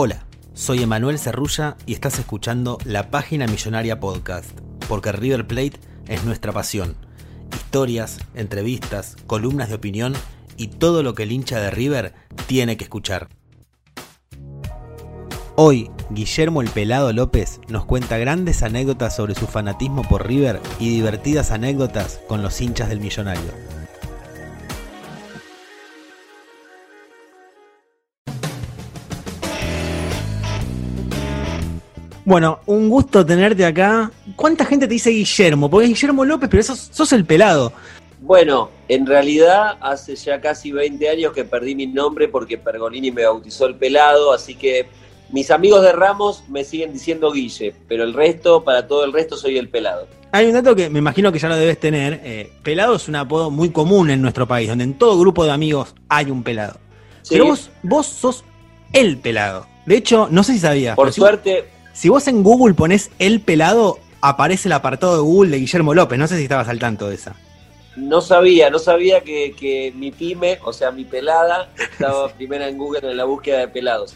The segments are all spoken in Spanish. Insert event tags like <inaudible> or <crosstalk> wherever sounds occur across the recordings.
Hola, soy Emanuel Cerrulla y estás escuchando la Página Millonaria Podcast, porque River Plate es nuestra pasión. Historias, entrevistas, columnas de opinión y todo lo que el hincha de River tiene que escuchar. Hoy, Guillermo el Pelado López nos cuenta grandes anécdotas sobre su fanatismo por River y divertidas anécdotas con los hinchas del millonario. Bueno, un gusto tenerte acá. ¿Cuánta gente te dice Guillermo? Porque es Guillermo López, pero sos, sos el pelado. Bueno, en realidad hace ya casi 20 años que perdí mi nombre porque Pergolini me bautizó el pelado, así que mis amigos de Ramos me siguen diciendo Guille, pero el resto, para todo el resto, soy el pelado. Hay un dato que me imagino que ya lo debes tener. eh, pelado es un apodo muy común en nuestro país, donde en todo grupo de amigos hay un pelado. Sí. Pero vos, vos sos el pelado. De hecho, no sé si sabías. Por si- suerte, Si vos en Google pones el pelado, aparece el apartado de Google de Guillermo López. No sé si estabas al tanto de esa. no sabía, no sabía que, que mi pyme, o sea, mi pelada, estaba <laughs> primera en Google en la búsqueda de pelados.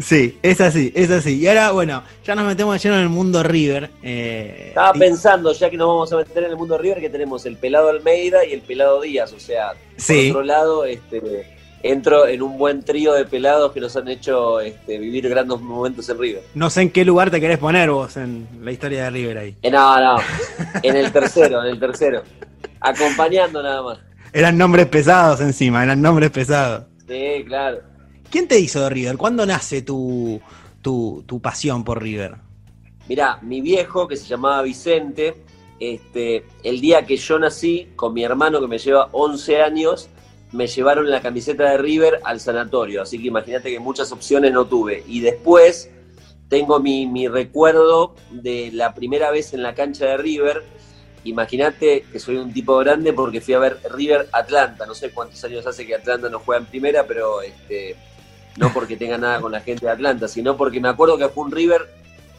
Sí, es así, es así. Y ahora, bueno, ya nos metemos lleno en el mundo River. eh, Estaba y- pensando, ya que nos vamos a meter en el mundo River, que tenemos el pelado Almeida y el pelado Díaz, o sea, Sí. por otro lado, este, entro en un buen trío de pelados que nos han hecho este, vivir grandes momentos en River. No sé en qué lugar te querés poner vos en la historia de River ahí. Eh, no, no, en el tercero, en el tercero. Acompañando nada más. Eran nombres pesados encima, eran nombres pesados. Sí, claro. ¿Quién te hizo de River? ¿Cuándo nace tu, tu, tu pasión por River? Mirá, mi viejo, que se llamaba Vicente, este, el día que yo nací, con mi hermano que me lleva 11 años, me llevaron la camiseta de River al sanatorio. Así que imagínate que muchas opciones no tuve. Y después tengo mi, mi recuerdo de la primera vez en la cancha de River. Imagínate que soy un tipo grande porque fui a ver River Atlanta. No sé cuántos años hace que Atlanta no juega en primera, pero este, no porque tenga nada con la gente de Atlanta, sino porque me acuerdo que fue un River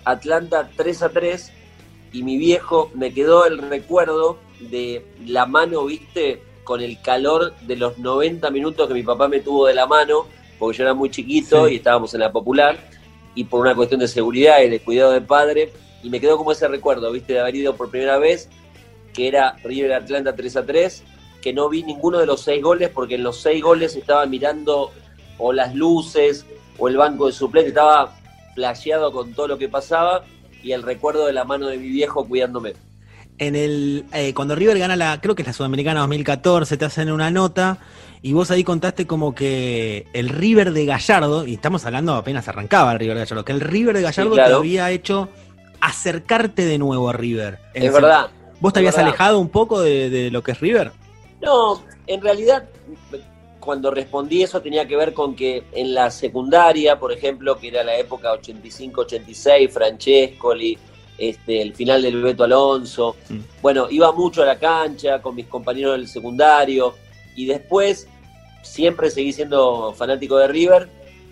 Atlanta 3 a 3 y mi viejo me quedó el recuerdo de la mano, viste, con el calor de los 90 minutos que mi papá me tuvo de la mano, porque yo era muy chiquito Sí. y estábamos en la popular, y por una cuestión de seguridad y de cuidado de padre, y me quedó como ese recuerdo, viste, de haber ido por primera vez, que era River Atlanta 3 a 3, que no vi ninguno de los seis goles, porque en los seis goles estaba mirando o las luces o el banco de suplente, estaba flasheado con todo lo que pasaba y el recuerdo de la mano de mi viejo cuidándome. En el, eh, cuando River gana la, creo que es la Sudamericana 2014, te hacen una nota y vos ahí contaste como que el River de Gallardo, y estamos hablando apenas arrancaba el River de Gallardo, que el River de Gallardo te claro. había hecho acercarte de nuevo a River. Es el- verdad. ¿Vos te habías verdad. alejado un poco de, de lo que es River? No, en realidad cuando respondí eso tenía que ver con que en la secundaria, por ejemplo, que era la época 85-86, Francescoli, este, el final del Beto Alonso, Mm. bueno, iba mucho a la cancha con mis compañeros del secundario y después siempre seguí siendo fanático de River,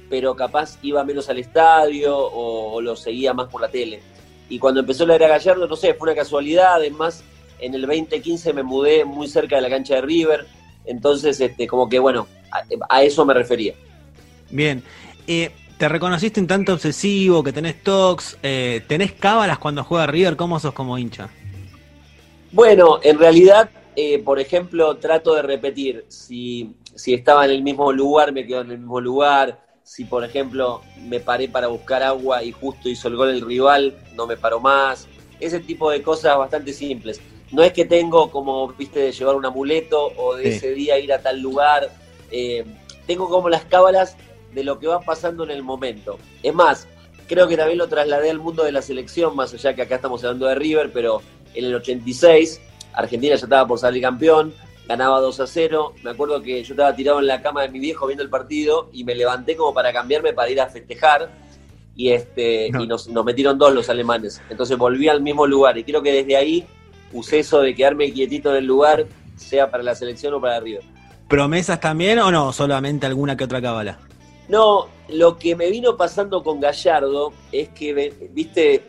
pero capaz iba menos al estadio o, o lo seguía más por la tele. Y cuando empezó la era Gallardo, no sé, fue una casualidad, además en el 2015 me mudé muy cerca de la cancha de River, entonces este, como que bueno, a, a eso me refería. Bien. Eh, te reconociste un tanto obsesivo, que tenés tocs, eh, tenés cábalas cuando juega River, ¿cómo sos como hincha? Bueno, en realidad eh, por ejemplo, trato de repetir, si, si estaba en el mismo lugar, me quedo en el mismo lugar, si por ejemplo me paré para buscar agua y justo hizo el gol el rival, no me paro más, ese tipo de cosas bastante simples. No es que tengo como, viste, de llevar un amuleto o de ese día ir a tal lugar, eh, tengo como las cábalas de lo que va pasando en el momento. Es más, creo que también lo trasladé al mundo de la selección, más allá que acá estamos hablando de River, pero en el 86 Argentina ya estaba por salir campeón, ganaba 2 a 0. Me acuerdo que yo estaba tirado en la cama de mi viejo viendo el partido y me levanté como para cambiarme para ir a festejar. Y, este, y nos, metieron dos los alemanes. Entonces volví al mismo lugar. Y creo que desde ahí usé eso de quedarme quietito en el lugar, sea para la selección o para River. ¿Promesas también o no? Solamente alguna que otra cábala. No, lo que me vino pasando con Gallardo es que, viste,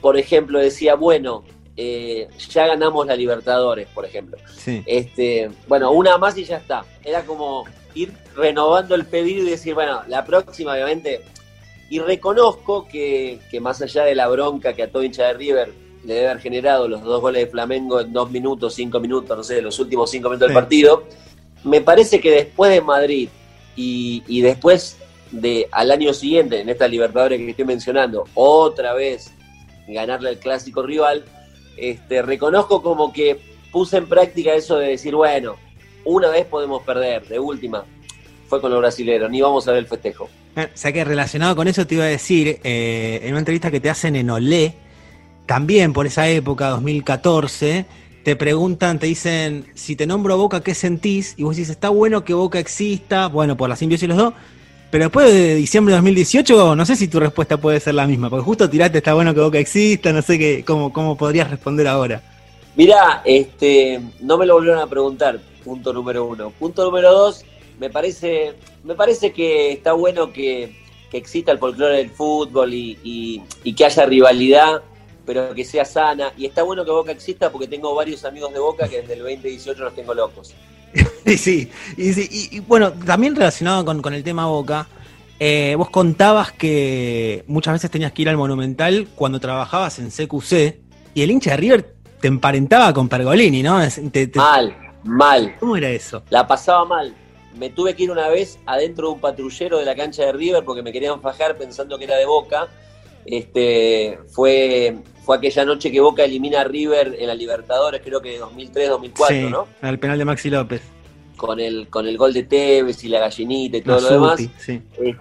por ejemplo, decía, bueno, eh, ya ganamos la Libertadores, por ejemplo. Este, bueno, una más y ya está. Era como ir renovando el pedido y decir, bueno, la próxima, obviamente. Y reconozco que, más allá de la bronca que a todo hincha de River le debe haber generado los dos goles de Flamengo en dos minutos, cinco minutos, no sé, los últimos cinco minutos del partido, me parece que después de Madrid y, después de al año siguiente, en esta Libertadores que estoy mencionando, otra vez ganarle al clásico rival, este, reconozco como que puse en práctica eso de decir, bueno, una vez podemos perder, de última. Fue con los brasileños, ni vamos a ver el festejo. Eh, o sea que relacionado con eso te iba a decir, eh, en una entrevista que te hacen en Olé, también por esa época, 2014, te preguntan, te dicen, si te nombro Boca, ¿qué sentís? Y vos dices, está bueno que Boca exista, bueno, por la simbiosis los dos, pero después de diciembre de 2018, no sé si tu respuesta puede ser la misma, porque justo tiraste, está bueno que Boca exista, no sé qué, cómo, cómo podrías responder ahora. Mirá, este, no me lo volvieron a preguntar, punto número uno. Punto número dos, me parece, me parece que está bueno que, exista el folclore del fútbol y, y, que haya rivalidad, pero que sea sana. Y está bueno que Boca exista porque tengo varios amigos de Boca que desde el 2018 los tengo locos. <laughs> y sí, y, sí y, bueno, también relacionado con, el tema Boca, eh, vos contabas que muchas veces tenías que ir al Monumental cuando trabajabas en CQC y el hincha de River te emparentaba con Pergolini, ¿no? Mal, mal. ¿Cómo era eso? La pasaba mal. Me tuve que ir una vez adentro de un patrullero de la cancha de River porque me querían fajar pensando que era de Boca. Este, fue fue aquella noche que Boca elimina a River en la Libertadores, creo que 2003-2004, ¿no? Al penal de Maxi López. Con el, con el gol de Tevez y la gallinita y todo lo demás. Sí. Eh,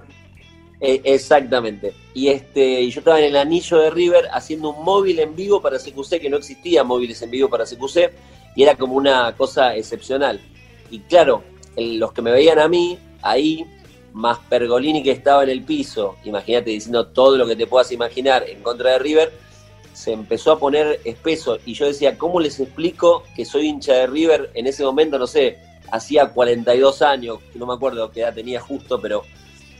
eh, exactamente. Y este, y yo estaba en el anillo de River haciendo un móvil en vivo para CQC, que no existía móviles en vivo para CQC, y era como una cosa excepcional. Y claro, los que me veían a mí ahí, más Pergolini que estaba en el piso, imagínate diciendo todo lo que te puedas imaginar en contra de River, se empezó a poner espeso y yo decía, ¿cómo les explico que soy hincha de River en ese momento? No sé, hacía 42 años, no me acuerdo qué edad tenía justo, pero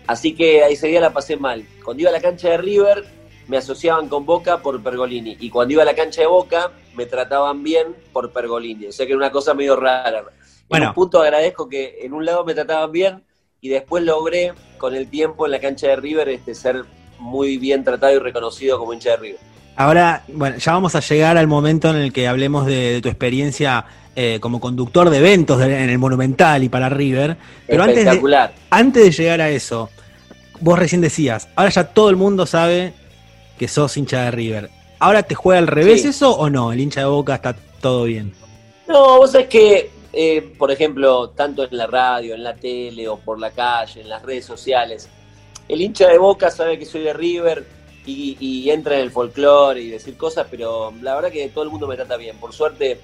así que ese día la pasé mal. Cuando iba a la cancha de River me asociaban con Boca por Pergolini y cuando iba a la cancha de Boca me trataban bien por Pergolini, o sea que era una cosa medio rara. Bueno. En un punto agradezco que en un lado me trataban bien y después logré con el tiempo en la cancha de River este, ser muy bien tratado y reconocido como hincha de River. Ahora, bueno, ya vamos a llegar al momento en el que hablemos de, tu experiencia eh, como conductor de eventos en el Monumental y para River. Pero antes de, antes de llegar a eso, vos recién decías, ahora ya todo el mundo sabe que sos hincha de River. ¿Ahora te juega al revés eso o no? ¿El hincha de Boca está todo bien? No, vos sabés que, eh, por ejemplo, tanto en la radio, en la tele o por la calle, en las redes sociales, el hincha de Boca sabe que soy de River y, entra en el folclore y decir cosas, pero la verdad que todo el mundo me trata bien. Por suerte,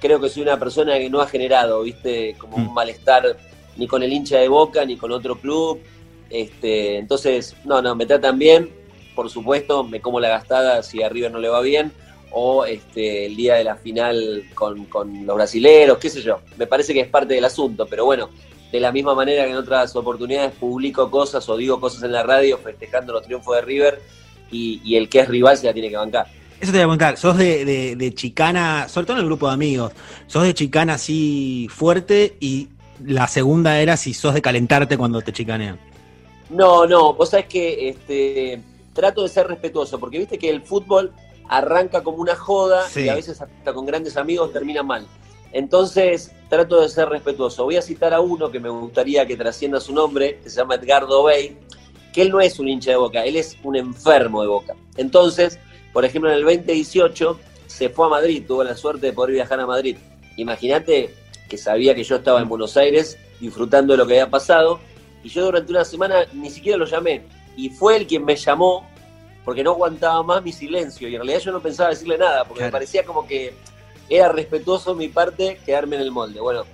creo que soy una persona que no ha generado, viste, como un mm. malestar ni con el hincha de Boca ni con otro club. Este, entonces, no, no, me tratan bien. Por supuesto, me como la gastada si a River no le va bien. O este, el día de la final con, con los brasileros, qué sé yo. Me parece que es parte del asunto, pero bueno, de la misma manera que en otras oportunidades publico cosas o digo cosas en la radio festejando los triunfos de River, y, el que es rival se la tiene que bancar. Eso te voy a preguntar, sos de, chicana, sobre todo en el grupo de amigos, sos de chicana así fuerte y la segunda era si sos de calentarte cuando te chicanean. No, no, vos sabés que este, trato de ser respetuoso, porque viste que el fútbol arranca como una joda y a veces hasta con grandes amigos termina mal. Entonces trato de ser respetuoso. Voy a citar a uno que me gustaría que trascienda su nombre, que se llama Edgardo Bey, que él no es un hincha de boca, él es un enfermo de boca. Entonces, por ejemplo, en el 2018 se fue a Madrid, tuvo la suerte de poder viajar a Madrid. Imagínate que sabía que yo estaba en Buenos Aires disfrutando de lo que había pasado, y yo durante una semana ni siquiera lo llamé, y fue él quien me llamó porque no aguantaba más mi silencio, y en realidad yo no pensaba decirle nada, porque me parecía como que era respetuoso mi parte quedarme en el molde. Bueno,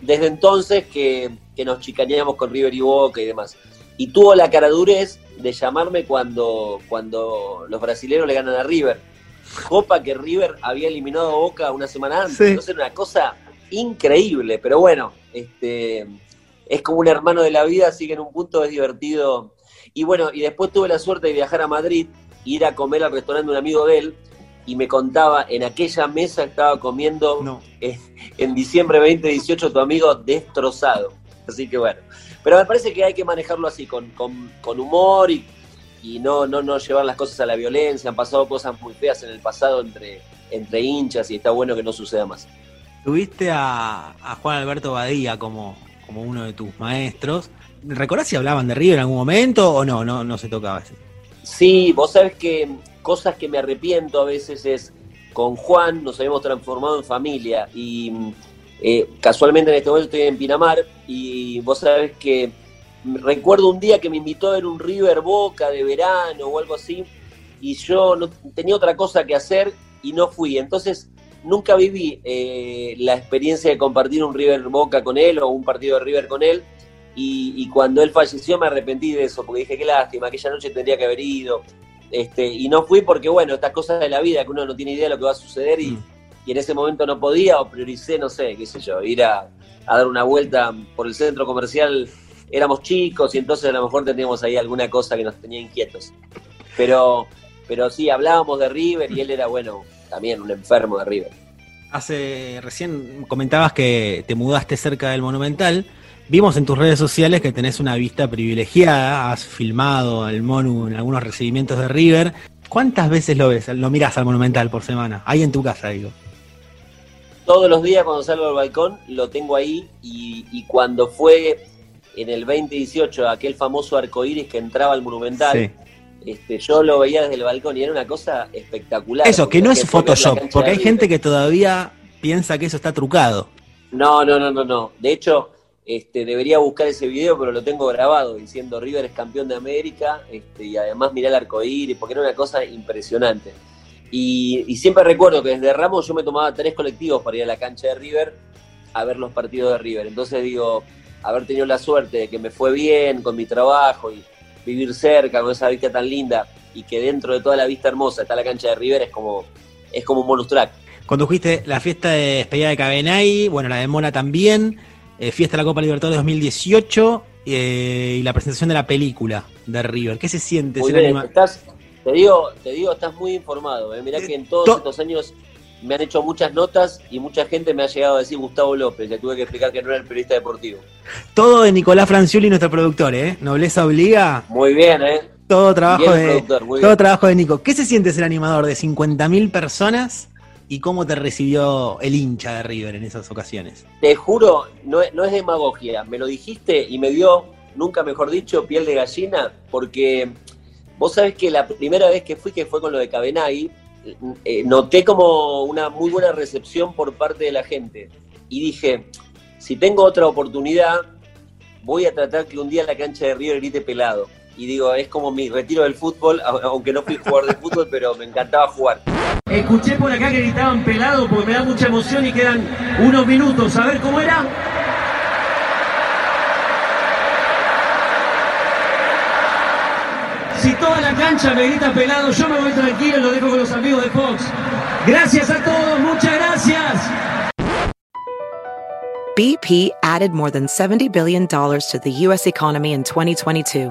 desde entonces que, nos chicaneamos con River y Boca y demás. Y tuvo la caradurez de llamarme cuando, cuando los brasileños le ganan a River. Copa que River había eliminado a Boca una semana antes. Entonces era una cosa increíble, pero bueno, este, es como un hermano de la vida, así que en un punto es divertido. Y bueno, y después tuve la suerte de viajar a Madrid, ir a comer al restaurante de un amigo de él, y me contaba, en aquella mesa estaba comiendo eh, en diciembre 2018 tu amigo destrozado. Así que bueno, pero me parece que hay que manejarlo así, con, humor y, y, no, no, no llevar las cosas a la violencia. Han pasado cosas muy feas en el pasado entre, entre hinchas y está bueno que no suceda más. Tuviste a, Juan Alberto Badía como, como uno de tus maestros. ¿Recordás si hablaban de River en algún momento o no? No, no se tocaba eso. Sí, vos sabés que cosas que me arrepiento a veces es, con Juan nos habíamos transformado en familia y eh, casualmente en este momento estoy en Pinamar y vos sabés que recuerdo un día que me invitó a ver un River Boca de verano o algo así y yo no tenía otra cosa que hacer y no fui. Entonces nunca viví eh, la experiencia de compartir un River Boca con él o un partido de River con él. Y, y, cuando él falleció me arrepentí de eso, porque dije, qué lástima, aquella noche tendría que haber ido. Este, y no fui porque, bueno, estas cosas de la vida, que uno no tiene idea de lo que va a suceder y, mm. en ese momento no podía o prioricé, no sé, qué sé yo, ir a, dar una vuelta por el centro comercial. Éramos chicos y entonces a lo mejor teníamos ahí alguna cosa que nos tenía inquietos. Pero, pero sí, hablábamos de River y él era, bueno, también un enfermo de River. Hace, recién comentabas que te mudaste cerca del Monumental. Vimos en tus redes sociales que tenés una vista privilegiada, has filmado el Monu en algunos recibimientos de River. ¿Cuántas veces lo ves, lo miras al Monumental por semana? Ahí en tu casa, digo. Todos los días cuando salgo al balcón lo tengo ahí y, cuando fue en el 2018 aquel famoso arcoíris que entraba al Monumental, este, yo lo veía desde el balcón y era una cosa espectacular. Eso, que no es Photoshop, porque hay gente que todavía piensa que eso está trucado. No, no, no, no, no. De hecho, este, debería buscar ese video, pero lo tengo grabado diciendo River es campeón de América este, y además mirá el arcoíris, porque era una cosa impresionante. Y, siempre recuerdo que desde Ramos yo me tomaba tres colectivos para ir a la cancha de River a ver los partidos de River. Entonces digo, haber tenido la suerte de que me fue bien con mi trabajo y vivir cerca con esa vista tan linda y que dentro de toda la vista hermosa está la cancha de River es como, es como un bonus track. Condujiste la fiesta de despedida de Cabenay, bueno, la de Mona también. Eh, fiesta de la Copa Libertadores 2018 eh, y la presentación de la película de River. ¿Qué se siente ser te, digo, te digo, estás muy informado. Eh. Mirá que en todos estos años me han hecho muchas notas y mucha gente me ha llegado a decir Gustavo López. Le tuve que explicar que no era el periodista deportivo. Todo de Nicolás Franciuli, nuestro productor, ¿eh? Nobleza obliga. Muy bien, ¿eh? Todo trabajo, de, todo trabajo de Nico. ¿Qué se siente ser animador de 50.000 personas y cómo te recibió el hincha de River en esas ocasiones. Te juro, no, es demagogia, me lo dijiste y me dio, nunca mejor dicho, piel de gallina, porque vos sabés que la primera vez que fui, que fue con lo de Cabenagui, eh, noté como una muy buena recepción por parte de la gente. Y dije, si tengo otra oportunidad, voy a tratar que un día la cancha de River grite pelado. Y digo, es como mi retiro del fútbol, aunque no fui jugador de fútbol, pero me encantaba jugar. Escuché por acá que gritaban pelado porque me da mucha emoción y quedan unos minutos. A ver cómo era. Si toda la cancha me grita pelado, yo me voy tranquilo y lo dejo con los amigos de Fox. Gracias a todos, muchas gracias. BP added more than $70 billion to the U.S. economy in 2022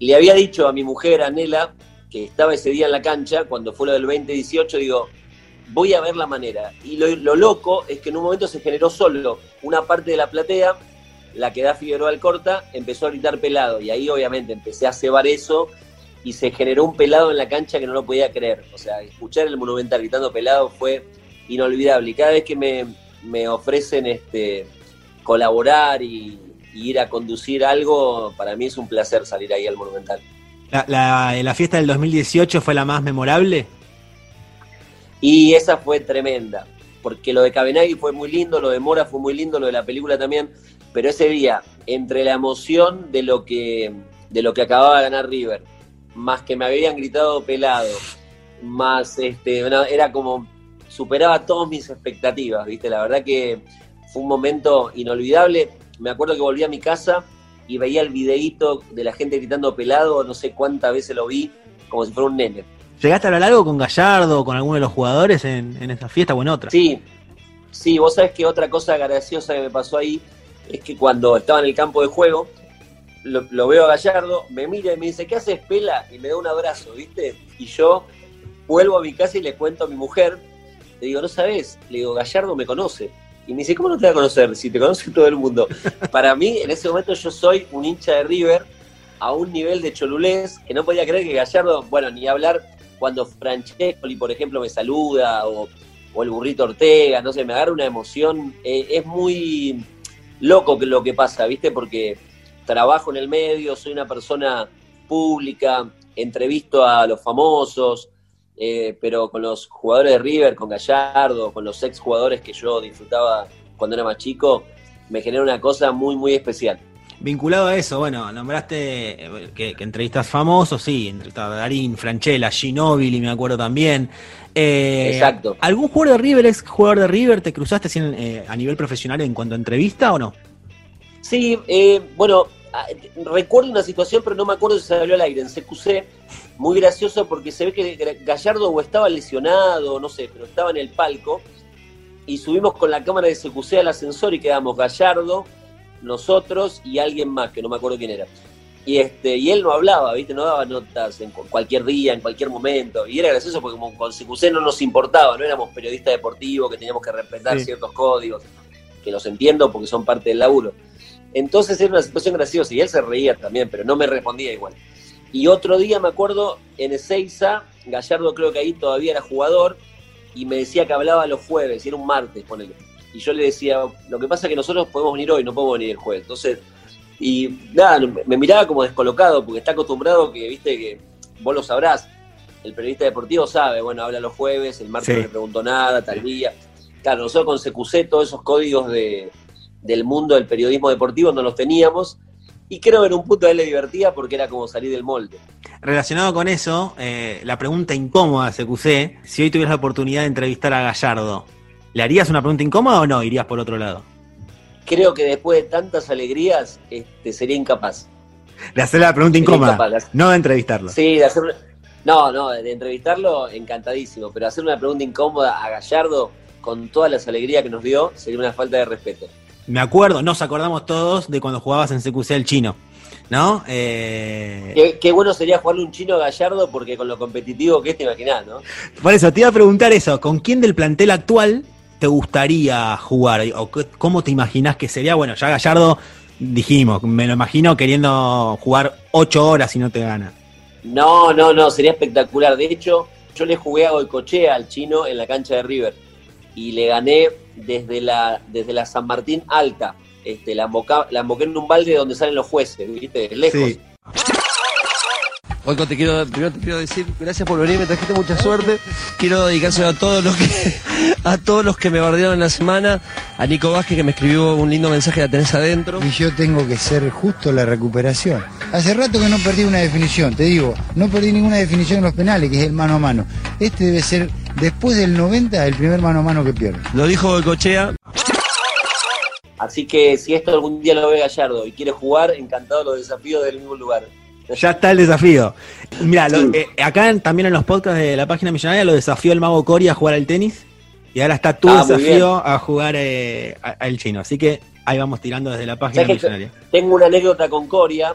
Le había dicho a mi mujer, Anela, que estaba ese día en la cancha, cuando fue lo del 2018, digo, voy a ver la manera. Y lo, lo loco es que en un momento se generó solo una parte de la platea, la que da Figueroa al corta, empezó a gritar pelado. Y ahí obviamente empecé a cebar eso y se generó un pelado en la cancha que no lo podía creer. O sea, escuchar el Monumental gritando pelado fue inolvidable. Y cada vez que me, me ofrecen este, colaborar y, y ir a conducir algo, para mí es un placer salir ahí al Monumental. La, la- la fiesta del 2018 fue la más memorable. Y esa fue tremenda, porque lo de Cabenagui fue muy lindo, lo de Mora fue muy lindo, lo de la película también, pero ese día, entre la emoción de lo que, de lo que acababa de ganar River, más que me habían gritado pelado, más este, era como, superaba todas mis expectativas, ¿viste? La verdad que fue un momento inolvidable. Me acuerdo que volví a mi casa y veía el videíto de la gente gritando pelado, no sé cuántas veces lo vi, como si fuera un nene. ¿Llegaste a hablar algo con Gallardo o con alguno de los jugadores en, en esa fiesta o en otra? Sí, sí, vos sabés que otra cosa graciosa que me pasó ahí es que cuando estaba en el campo de juego, lo, lo veo a Gallardo, me mira y me dice, ¿qué haces, Pela? Y me da un abrazo, ¿viste? Y yo vuelvo a mi casa y le cuento a mi mujer, le digo, ¿no sabes? Le digo, Gallardo me conoce. Y me dice, ¿cómo no te va a conocer? Si te conoce todo el mundo. <laughs> Para mí, en ese momento yo soy un hincha de River a un nivel de cholulés que no podía creer que Gallardo, bueno, ni hablar cuando Francescoli, por ejemplo, me saluda o, o el burrito Ortega, no sé, me agarra una emoción. Eh, es muy loco lo que pasa, ¿viste? Porque trabajo en el medio, soy una persona pública, entrevisto a los famosos, eh, pero con los jugadores de River, con Gallardo, con los ex jugadores que yo disfrutaba cuando era más chico, me genera una cosa muy, muy especial. Vinculado a eso, bueno, nombraste eh, que, que entrevistas famosos, sí, entrevistaba a Darín, Franchella, Ginóbili, me acuerdo también. Eh, Exacto. ¿Algún jugador de River, ex jugador de River, te cruzaste eh, a nivel profesional en cuanto a entrevista o no? Sí, eh, bueno, recuerdo una situación, pero no me acuerdo si se salió al aire. En CQC, muy gracioso porque se ve que Gallardo o estaba lesionado, no sé, pero estaba en el palco. Y subimos con la cámara de CQC al ascensor y quedamos Gallardo, nosotros y alguien más, que no me acuerdo quién era. Y, este, y él no hablaba, ¿viste? No daba notas en cu- cualquier día, en cualquier momento. Y era gracioso porque como con CQC no nos importaba, no éramos periodistas deportivos que teníamos que respetar Sí. ciertos códigos, que los entiendo porque son parte del laburo. Entonces era una situación graciosa y él se reía también, pero no me respondía igual. Y otro día me acuerdo en Ezeiza, Gallardo creo que ahí todavía era jugador y me decía que hablaba los jueves, y era un martes, ponele. Y yo le decía, lo que pasa es que nosotros podemos venir hoy, no podemos venir el jueves. Entonces, y nada, me- miraba como descolocado porque está acostumbrado que, viste, que vos lo sabrás. El periodista deportivo sabe, bueno, habla los jueves, el martes Sí. no le preguntó nada, tal día. Claro, nosotros con CQC todos esos códigos de, del mundo del periodismo deportivo no los teníamos. Y creo que en un punto a él le divertía porque era como salir del molde. Relacionado con eso, eh, la pregunta incómoda, CQC, si hoy tuvieras la oportunidad de entrevistar a Gallardo, ¿le harías una pregunta incómoda o no? ¿Irías por otro lado? Creo que después de tantas alegrías, este, sería incapaz. De hacer la pregunta Sería incómoda, incapaz no de entrevistarlo. Sí, de hacer. No, no, de entrevistarlo, encantadísimo. Pero hacer una pregunta incómoda a Gallardo, con todas las alegrías que nos dio, sería una falta de respeto. Me acuerdo, nos acordamos todos de cuando jugabas en CQC el chino, ¿no? Eh, Qué, qué bueno sería jugarle un chino a Gallardo porque con lo competitivo que es, te imaginás, ¿no? por eso, te iba a preguntar eso, ¿con quién del plantel actual te gustaría jugar? ¿O cómo te imaginás que sería? Bueno, ya Gallardo, dijimos, me lo imagino queriendo jugar ocho horas y no te gana. No, no, no, sería espectacular. De hecho, yo le jugué a Goicochea al chino en la cancha de River y le gané desde la, desde la San Martín alta. Este, la, emboca- la emboqué en un balde donde salen los jueces, ¿viste? Lejos. Sí. Oico, te quiero, primero te quiero decir gracias por venir, me trajiste mucha suerte. Quiero dedicárselo a todos los que a todos los que me bardearon en la semana, a Nico Vázquez que me escribió un lindo mensaje, la tenés adentro. Y yo tengo que ser justo la recuperación. Hace rato que no perdí una definición, te digo, no perdí ninguna definición en los penales, que es el mano a mano. Este debe ser, después del 90, el primer mano a mano que pierdo. Lo dijo Goicochea, Así que si esto algún día lo ve Gallardo y quiere jugar, encantado los desafíos del mismo lugar. Ya está el desafío. Mira, acá en- también en los podcasts de la página millonaria lo desafió el mago Cory a jugar al tenis y ahora está tu Ah, desafío a jugar eh, al chino. Así que ahí vamos tirando desde la página ¿Sabes que millonaria. Tengo una anécdota con Coria,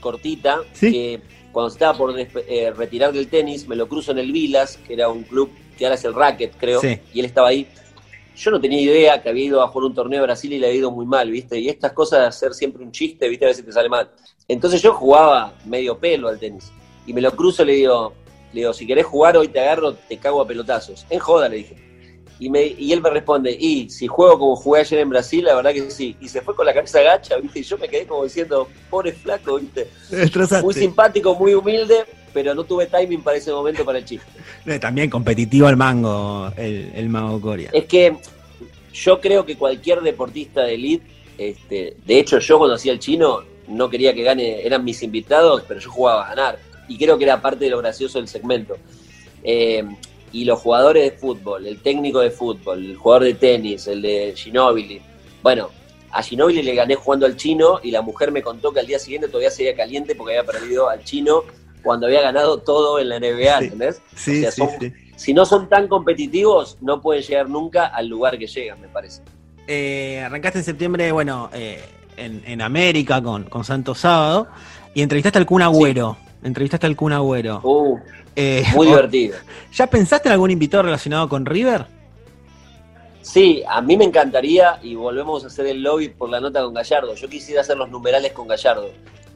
cortita, ¿Sí? que cuando estaba por eh, retirar del tenis, me lo cruzo en el Vilas, que era un club que ahora es el Racket, creo, Sí. y él estaba ahí. Yo no tenía idea que había ido a jugar un torneo de Brasil y le había ido muy mal, ¿viste? Y estas cosas de hacer siempre un chiste, ¿viste? A veces te sale mal. Entonces yo jugaba medio pelo al tenis. Y me lo cruzo y le digo, le digo, si querés jugar hoy te agarro, te cago a pelotazos. En joda, le dije. Y, me, y él me responde, y si juego como jugué ayer en Brasil, la verdad que sí. Y se fue con la cabeza gacha, ¿viste? Y yo me quedé como diciendo, pobre flaco, ¿viste? Muy simpático, muy humilde, pero no tuve timing para ese momento para el chiste. También competitivo al mango, el, el mago Coria. Es que yo creo que cualquier deportista de elite, este, de hecho yo cuando hacía el chino no quería que gane, eran mis invitados, pero yo jugaba a ganar. Y creo que era parte de lo gracioso del segmento. Eh, y los jugadores de fútbol, el técnico de fútbol, el jugador de tenis, el de Ginóbili. Bueno, a Ginóbili le gané jugando al chino y la mujer me contó que al día siguiente todavía seguía caliente porque había perdido al chino cuando había ganado todo en la NBA, Sí. ¿entendés? Sí, O sea, sí, son- sí. si no son tan competitivos, no pueden llegar nunca al lugar que llegan, me parece. Eh, arrancaste en septiembre, bueno, eh, en, en América con, con Santo Sábado y entrevistaste al Kun Agüero. Entrevistaste al Kun Agüero. Uh, Eh, muy <laughs> divertido. ¿Ya pensaste en algún invitado relacionado con River? Sí, a mí me encantaría, y volvemos a hacer el lobby por la nota con Gallardo. Yo quisiera hacer los numerales con Gallardo.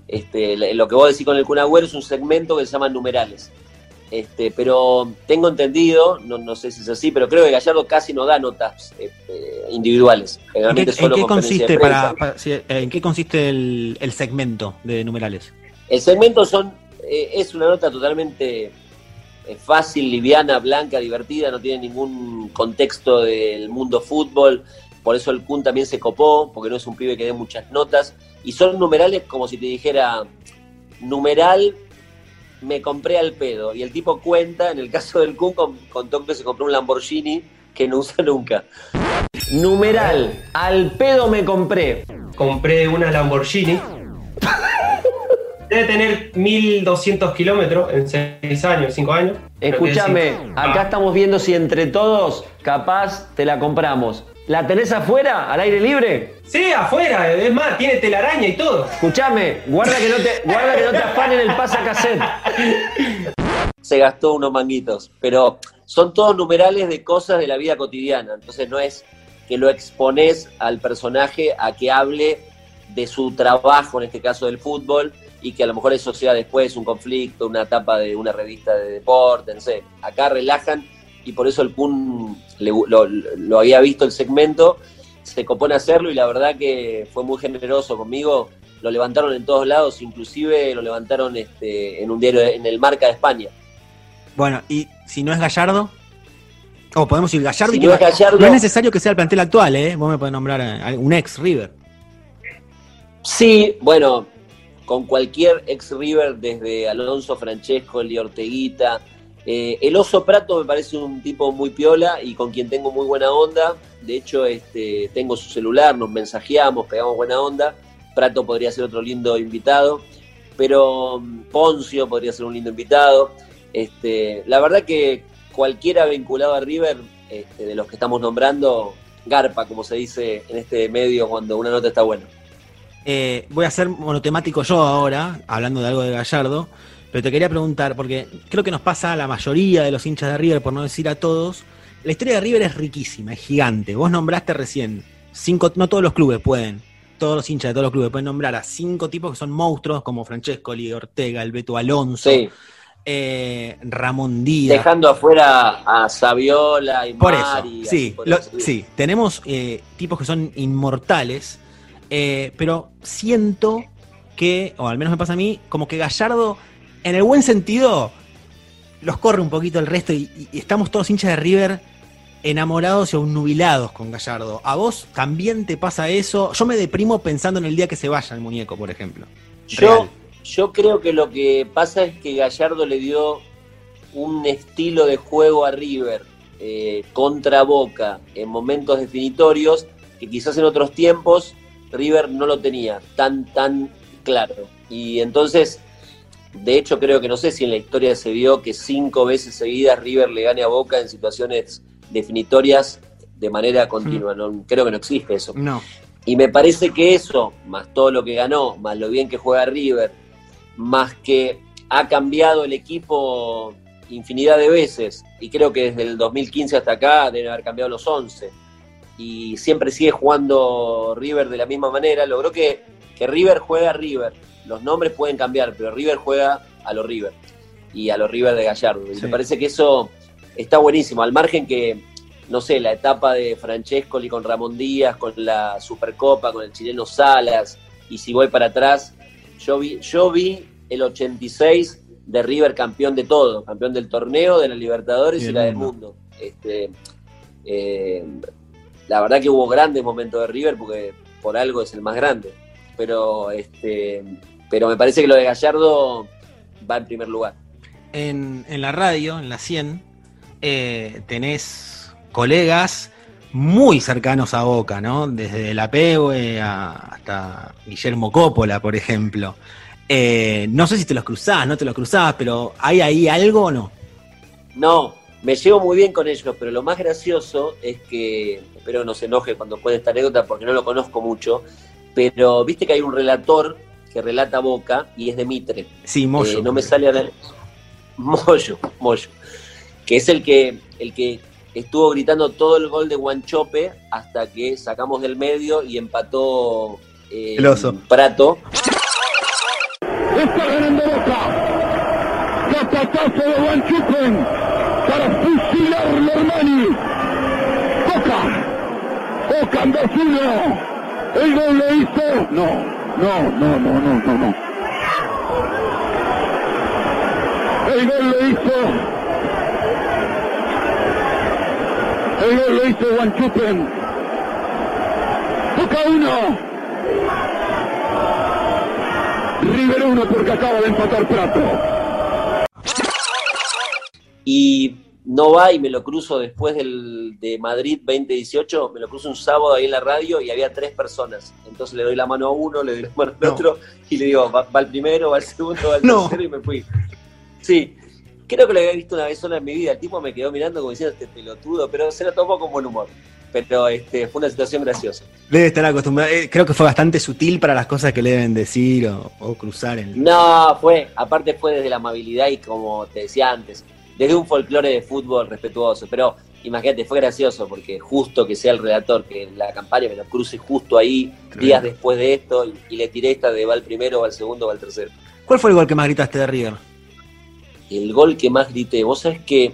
Este, lo que vos decís con el Kun Agüero es un segmento que se llama numerales. Este, pero tengo entendido, no, no sé si es así, pero creo que Gallardo casi no da notas eh, eh, individuales. ¿En qué, en consiste, para, eh, ¿en qué consiste el, el segmento de numerales? El segmento son, eh, es una nota totalmente fácil, liviana, blanca, divertida, no tiene ningún contexto del mundo fútbol, por eso el Kun también se copó, porque no es un pibe que dé muchas notas, y son numerales como si te dijera, numeral, me compré al pedo, y el tipo cuenta, en el caso del Kun, con- contó que se compró un Lamborghini que no usa nunca. Numeral, al pedo me compré. compré una Lamborghini. <laughs> Debe tener 1200 kilómetros en 6 años, 5 años. Escúchame, acá estamos viendo si entre todos, capaz, te la compramos. ¿La tenés afuera, al aire libre? Sí, afuera, es más, tiene telaraña y todo. Escúchame, guarda que no te, guarda que no te afanen el pasacassette. Se gastó unos manguitos, pero son todos numerales de cosas de la vida cotidiana. Entonces no es que lo expones al personaje a que hable de su trabajo, en este caso del fútbol, y que a lo mejor eso sea después un conflicto, una etapa de una revista de deporte, no sé. Acá relajan y por eso el Kun le- lo, lo había visto el segmento, se copó en hacerlo y la verdad que fue muy generoso conmigo. Lo levantaron en todos lados, inclusive lo levantaron este, en un diario en el Marca de España. Bueno, y si no es Gallardo, o podemos ir Gallardo Si y no es Gallardo- no es necesario que sea el plantel actual, ¿eh? Vos me podés nombrar a un ex River. Sí, bueno, con cualquier ex River, desde Alonso Francesco, el Orteguita. Eh, el Oso Prato me parece un tipo muy piola y con quien tengo muy buena onda. De hecho, este, tengo su celular, nos mensajeamos, pegamos buena onda. Prato podría ser otro lindo invitado, pero mm, Poncio podría ser un lindo invitado. Este, la verdad que cualquiera vinculado a River, este, de los que estamos nombrando, garpa, como se dice en este medio cuando una nota está buena. Eh, voy a ser monotemático yo ahora, hablando de algo de Gallardo, pero te quería preguntar, porque creo que nos pasa a la mayoría de los hinchas de River, por no decir a todos, la historia de River es riquísima, es gigante. Vos nombraste recién, cinco, no todos los clubes pueden, todos los hinchas de todos los clubes pueden nombrar a cinco tipos que son monstruos, como Francesco, Ortega, el Beto Alonso, Sí, eh, Ramón Díaz. dejando afuera a Saviola y Por Mari, eso, sí, podría lo- sí, tenemos eh, tipos que son inmortales, eh, pero siento que, o al menos me pasa a mí, como que Gallardo, en el buen sentido, los corre un poquito el resto y, estamos todos hinchas de River enamorados y nubilados con Gallardo. ¿A vos también te pasa eso? Yo me deprimo pensando en el día que se vaya el muñeco, por ejemplo. Yo, yo creo que lo que pasa es que Gallardo le dio un estilo de juego a River eh, contra Boca en momentos definitorios que quizás en otros tiempos River no lo tenía tan, tan claro. Y entonces, de hecho creo que no sé si en la historia se vio que cinco veces seguidas River le gane a Boca en situaciones definitorias de manera continua. No, creo que no existe eso. No. Y me parece que eso, más todo lo que ganó, más lo bien que juega River, más que ha cambiado el equipo infinidad de veces, y creo que desde el 2015 hasta acá deben haber cambiado los 11, y siempre sigue jugando River de la misma manera, logró que, que River juega a River. Los nombres pueden cambiar, pero River juega a los River, y a los River de Gallardo. Y Sí. me parece que eso está buenísimo, al margen que no sé, la etapa de Francescoli con Ramón Díaz, con la Supercopa, con el chileno Salas, y si voy para atrás, yo vi, yo vi el 86 de River campeón de todo, campeón del torneo, de la Libertadores Y la del mundo. mundo. Este, eh, la verdad que hubo grandes momentos de River porque por algo es el más grande. Pero este, pero me parece que lo de Gallardo va en primer lugar. en, en la radio, en la 100, eh, tenés colegas muy cercanos a Boca, ¿no? Desde la Pegue a- hasta Guillermo Coppola, por ejemplo. Eh, no sé si te los cruzás, no te los cruzás, pero ¿hay ahí algo o no? No, me llevo muy bien con ellos, pero lo más gracioso es que, espero no se enoje cuando cuente esta anécdota porque no lo conozco mucho, pero viste que hay un relator que relata Boca y es de Mitre. Sí, Moyo. Eh, no me sale a la... Moyo, Moyo. Que es el que, el que estuvo gritando todo el gol de Guanchope hasta que sacamos del medio y empató eh, El oso. Prato. Está ganando Boca. Zapatazo de Van Chupen para fusilarlo Armani. Boca. Boca en 2-1. El gol le hizo. No, no, no, no, no, no, no. El gol le hizo. El gol le hizo Van Chupen. Boca 1. River 1 porque acaba de empatar Prato. y no va y me lo cruzo después del, de Madrid 2018, me lo cruzo un sábado ahí en la radio y había tres personas. Entonces le doy la mano a uno, le doy la mano al No. otro y le digo, va, va el primero, va el segundo, va el <laughs> No. tercero y me fui. Sí, creo que lo había visto una vez sola en mi vida. El tipo me quedó mirando como diciendo este pelotudo, pero se lo tomó con buen humor. Pero este, fue una situación graciosa. Debe estar acostumbrado. eh, creo que fue bastante sutil para las cosas que le deben decir o, o cruzar en. No, fue, aparte fue desde la amabilidad y como te decía antes, desde un folclore de fútbol respetuoso. Pero imagínate, fue gracioso porque justo que sea el relator, que la campaña me lo cruce justo ahí, días después de esto, y, y le tiré esta de va el primero, va el segundo, va el tercero. ¿Cuál fue el gol que más gritaste de River? El gol que más grité, vos sabés que,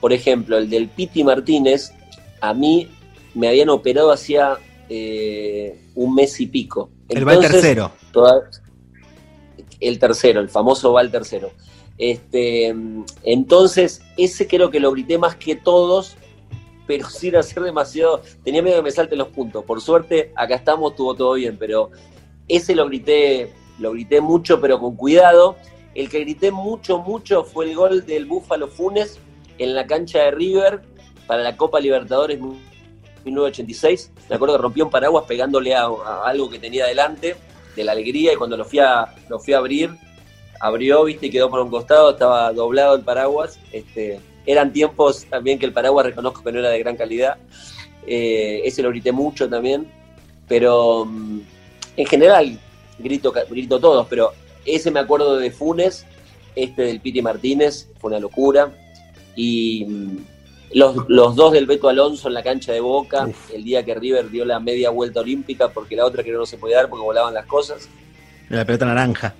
por ejemplo, el del Piti Martínez, a mí me habían operado hacía eh, un mes y pico. El va Entonces, tercero. toda- el tercero, el famoso va el tercero. Este, entonces, ese creo que lo grité más que todos, pero <laughs> sin hacer demasiado. Tenía miedo que me salten los puntos. Por suerte, acá estamos, estuvo todo bien, pero ese lo grité, lo grité mucho, pero con cuidado. El que grité mucho, mucho fue el gol del Búfalo Funes en la cancha de River para la Copa Libertadores 1986. Me acuerdo que rompió un paraguas pegándole a, a algo que tenía delante de la alegría y cuando lo fui a, lo fui a abrir, abrió, viste, y quedó por un costado, estaba doblado el paraguas. Este, eran tiempos también que el paraguas reconozco que no era de gran calidad. Eh, ese lo grité mucho también. Pero mm, en general grito, grito todos, pero ese me acuerdo de Funes, este del Piti Martínez, fue una locura. Y mm, los, los dos del Beto Alonso en la cancha de Boca, el día que River dio la media vuelta olímpica, porque la otra que no se podía dar porque volaban las cosas. La pelota naranja.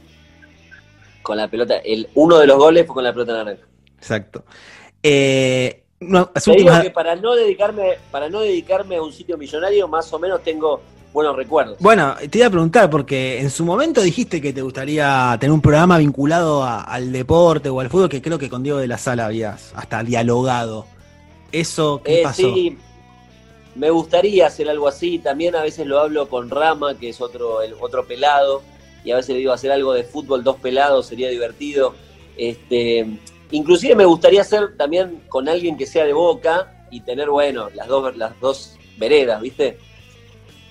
Con la pelota, el, uno de los goles fue con la pelota naranja. Exacto. Eh, no, Te digo que para no dedicarme, para no dedicarme a un sitio millonario, más o menos tengo buenos recuerdos. Bueno, te iba a preguntar, porque en su momento dijiste que te gustaría tener un programa vinculado a- al deporte o al fútbol, que creo que con Diego de la Sala habías hasta dialogado. ¿Eso qué Eh, pasó? sí, me gustaría hacer algo así. También a veces lo hablo con Rama, que es otro, el otro pelado, y a veces le digo hacer algo de fútbol, dos pelados, sería divertido. Este, inclusive me gustaría hacer también con alguien que sea de Boca y tener, bueno, las dos, las dos veredas, ¿viste?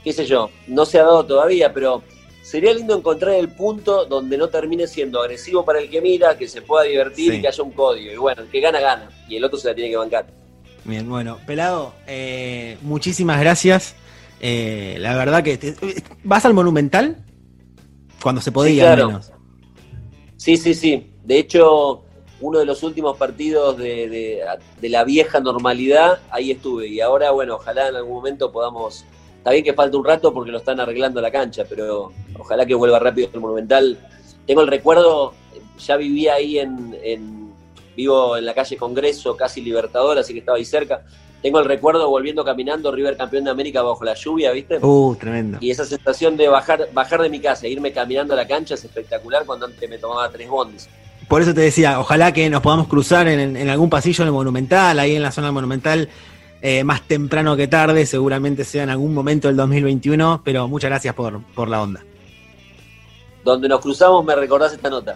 Qué sé yo, no se ha dado todavía, pero sería lindo encontrar el punto donde no termine siendo agresivo para el que mira, que se pueda divertir Sí. y que haya un código. Y bueno, el que gana, gana. Y el otro se la tiene que bancar. Bien, bueno, Pelado, eh, muchísimas gracias. Eh, la verdad que te- vas al Monumental cuando se podía, Sí, claro. al menos. Sí, sí, sí. De hecho, uno de los últimos partidos de, de- de la vieja normalidad, ahí estuve. Y ahora, bueno, ojalá en algún momento podamos... Está bien que falta un rato porque lo están arreglando la cancha, pero ojalá que vuelva rápido el Monumental. Tengo el recuerdo, ya vivía ahí en, en- Vivo en la calle Congreso, casi Libertador, así que estaba ahí cerca. Tengo el recuerdo volviendo caminando River campeón de América bajo la lluvia, ¿viste? Uh, tremendo. Y esa sensación de bajar, bajar de mi casa e irme caminando a la cancha es espectacular cuando antes me tomaba tres bondis. Por eso te decía, ojalá que nos podamos cruzar en, en algún pasillo del Monumental, ahí en la zona del Monumental, eh, más temprano que tarde, seguramente sea en algún momento del 2021, pero muchas gracias por, por la onda. Donde nos cruzamos me recordás esta nota.